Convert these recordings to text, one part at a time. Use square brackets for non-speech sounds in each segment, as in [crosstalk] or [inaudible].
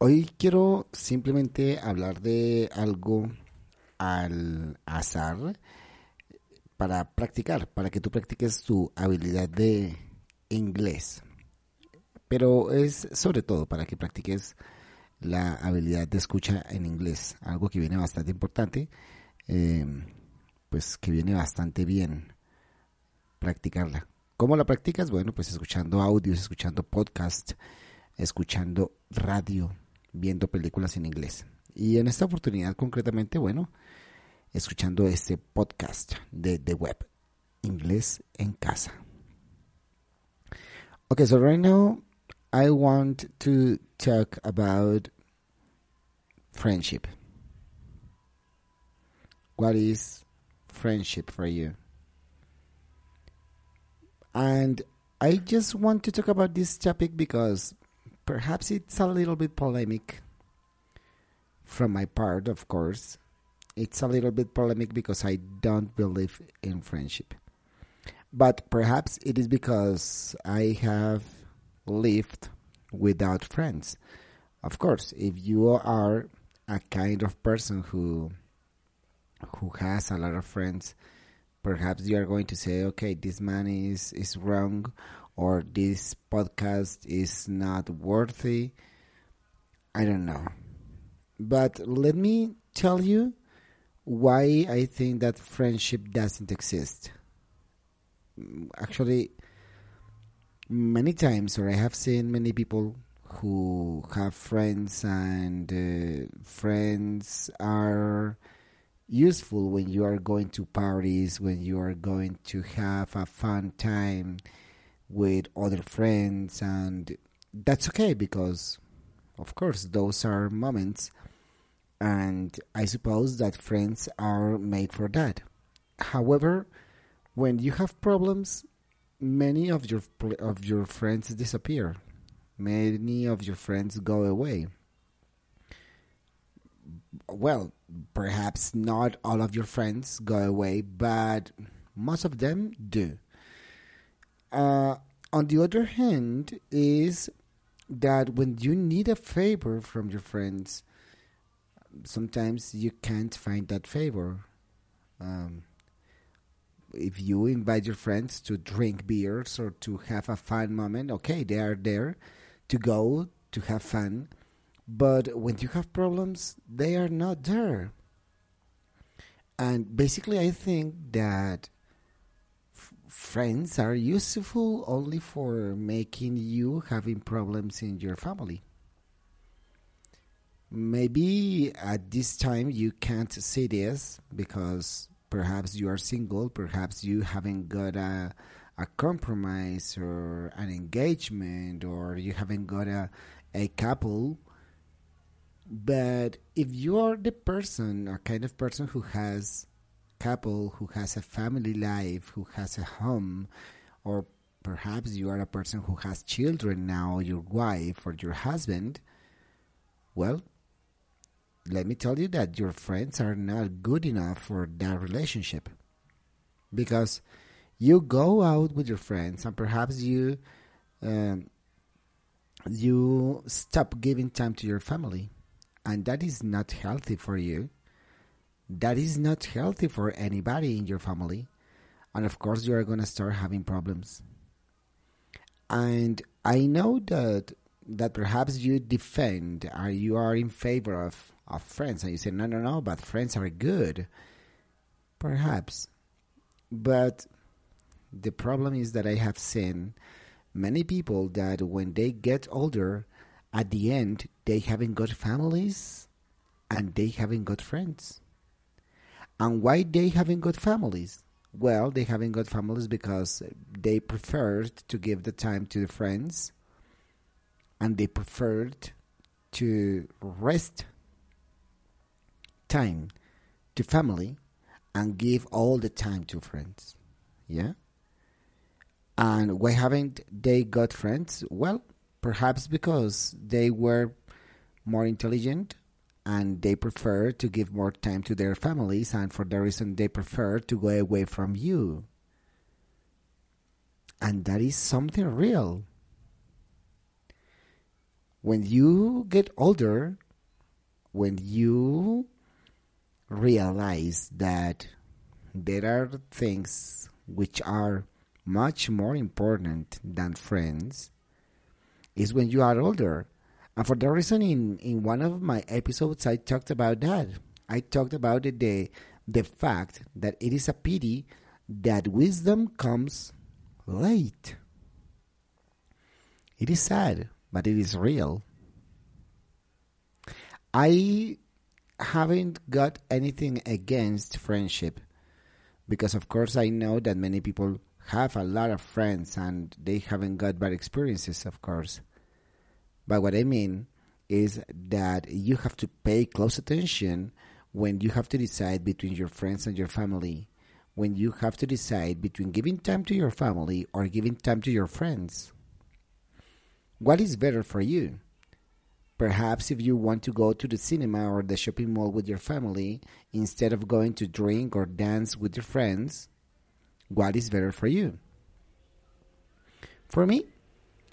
Hoy quiero simplemente hablar de algo al azar para practicar, para que tú practiques tu habilidad de inglés. Pero es sobre todo para que practiques la habilidad de escucha en inglés, algo que viene bastante importante, eh, pues que viene bastante bien practicarla. ¿Cómo la practicas? Bueno, pues escuchando audios, escuchando podcast, escuchando radio, viendo películas en inglés. Y en esta oportunidad concretamente, bueno, escuchando este podcast de The Web, Inglés en Casa. Okay, so right now I want to talk about friendship. What is friendship for you? And I just want to talk about this topic because perhaps it's a little bit polemic from my part, of course. It's a little bit polemic because I don't believe in friendship. But perhaps it is because I have lived without friends. Of course, if you are a kind of person who who has a lot of friends, perhaps you are going to say, okay, this man is, is wrong or this podcast is not worthy. I don't know. But let me tell you why I think that friendship doesn't exist. Actually, many times, or I have seen many people who have friends, and uh, friends are useful when you are going to parties, when you are going to have a fun time with other friends, and that's okay because, of course, those are moments, and I suppose that friends are made for that. However, when you have problems, many of your of your friends disappear. Many of your friends go away. Well, perhaps not all of your friends go away, but most of them do. Uh, on the other hand, is that when you need a favor from your friends, sometimes you can't find that favor. Um, if you invite your friends to drink beers or to have a fun moment, okay, they are there to go to have fun. But when you have problems, they are not there. And basically, I think that friends are useful only for making you having problems in your family. Maybe at this time you can't see this because perhaps you are single, perhaps you haven't got a, a compromise or an engagement, or you haven't got a, a couple. But if you are the person, a kind of person who has couple, who has a family life, who has a home, or perhaps you are a person who has children now, your wife or your husband, well, let me tell you that your friends are not good enough for that relationship. Because you go out with your friends and perhaps you um, you stop giving time to your family and that is not healthy for you that is not healthy for anybody in your family. And of course you are going to start having problems. And i know that that perhaps you defend or you are in favor of, of friends and you say no no no but friends are good. Perhaps. But the problem is that i have seen many people that when they get older at the end they haven't got families and they haven't got friends and why they haven't got families? Well they haven't got families because they preferred to give the time to the friends and they preferred to rest time to family and give all the time to friends. Yeah? And why haven't they got friends? Well perhaps because they were more intelligent and they prefer to give more time to their families and for the reason they prefer to go away from you and that is something real when you get older, when you realize that there are things which are much more important than friends, is when you are older. And for that reason, in, in one of my episodes, I talked about that. I talked about it, the, the fact that it is a pity that wisdom comes late. It is sad, but it is real. I haven't got anything against friendship because, of course, I know that many people have a lot of friends and they haven't got bad experiences, of course. But what I mean is that you have to pay close attention when you have to decide between your friends and your family, when you have to decide between giving time to your family or giving time to your friends. What is better for you? Perhaps if you want to go to the cinema or the shopping mall with your family instead of going to drink or dance with your friends, what is better for you? For me,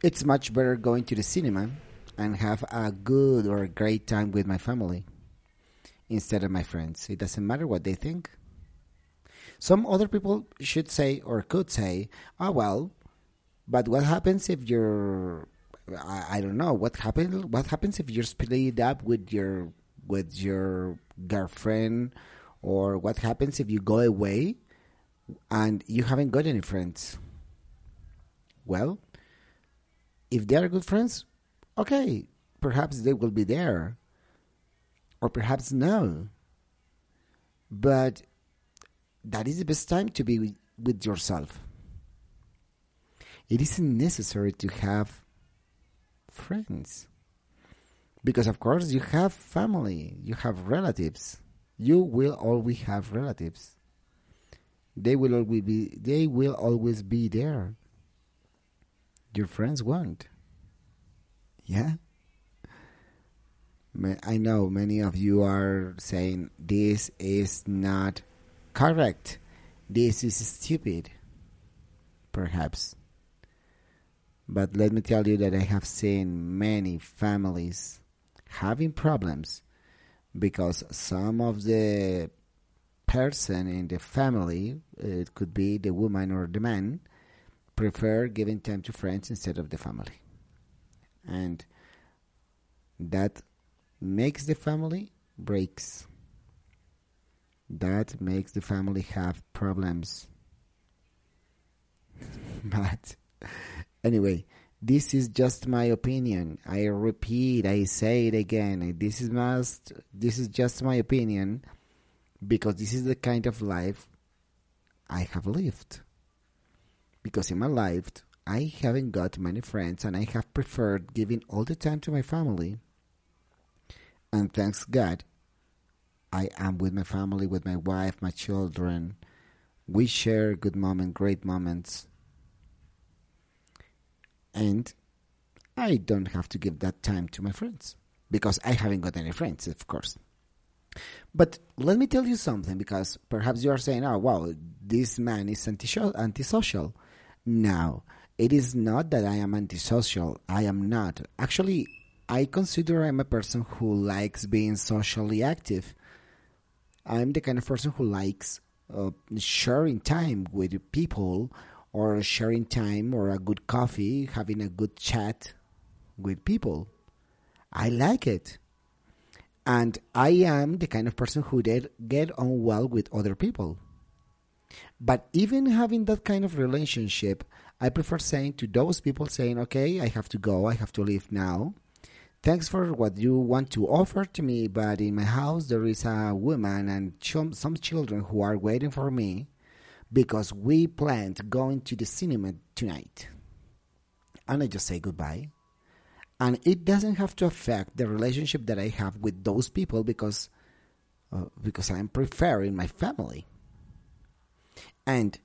it's much better going to the cinema and have a good or a great time with my family instead of my friends. It doesn't matter what they think. Some other people should say or could say, oh, well, but what happens if you're I, I don't know what happens. What happens if you're split up with your with your girlfriend, or what happens if you go away and you haven't got any friends? Well, if they are good friends, okay, perhaps they will be there, or perhaps no. But that is the best time to be with, yourself. It isn't necessary to have friends. Because, of course, you have family, you have relatives. You will always have relatives. They will always be, they will always be there. Your friends won't. Yeah? I know many of you are saying this is not correct. This is stupid. Perhaps. But let me tell you that I have seen many families having problems because some of the person in the family, it could be the woman or the man, prefer giving time to friends instead of the family. And that makes the family breaks. That makes the family have problems. [laughs] but Anyway, this is just my opinion. I repeat, I say it again. This is must this is just my opinion because this is the kind of life I have lived. Because in my life I haven't got many friends and I have preferred giving all the time to my family. And thanks God, I am with my family, with my wife, my children. We share good moments, great moments and I don't have to give that time to my friends because I haven't got any friends, of course. But let me tell you something because perhaps you are saying, oh, wow, this man is antisocial. No, it is not that I am antisocial. I am not. Actually, I consider I'm a person who likes being socially active. I'm the kind of person who likes uh, sharing time with people or sharing time or a good coffee, having a good chat with people. I like it. And I am the kind of person who did get on well with other people. But even having that kind of relationship, I prefer saying to those people saying, okay, I have to go, I have to leave now. Thanks for what you want to offer to me, but in my house there is a woman and some children who are waiting for me because we planned going to the cinema tonight. And I just say goodbye. And it doesn't have to affect the relationship that I have with those people because uh, because I'm preferring my family. And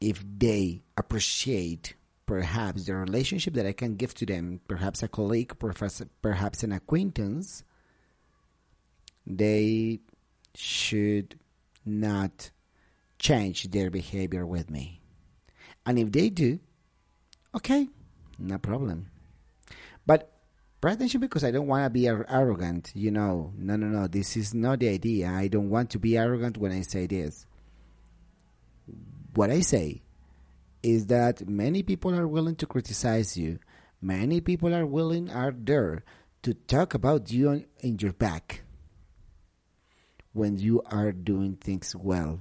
if they appreciate perhaps the relationship that I can give to them, perhaps a colleague, perhaps, perhaps an acquaintance, they should not change their behavior with me. And if they do, okay, no problem. But pay attention because I don't want to be arrogant. You know, no, no, no. This is not the idea. I don't want to be arrogant when I say this. What I say is that many people are willing to criticize you. Many people are willing, are there to talk about you in your back when you are doing things well.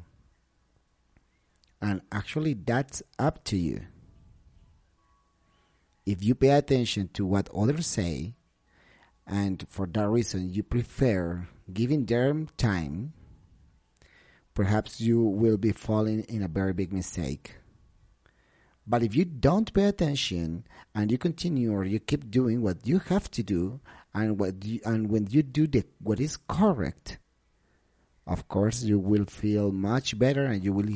And actually, that's up to you. If you pay attention to what others say, and for that reason you prefer giving them time, perhaps you will be falling in a very big mistake. But if you don't pay attention and you continue or you keep doing what you have to do, and what you, and when you do the what is correct, of course you will feel much better and you will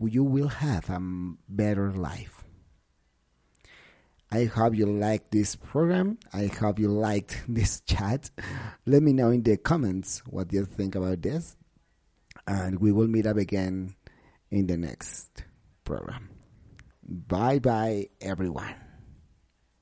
you will have a better life. I hope you liked this program. I hope you liked [laughs] this chat. Let me know in the comments what you think about this. And we will meet up again in the next program. Bye bye, everyone.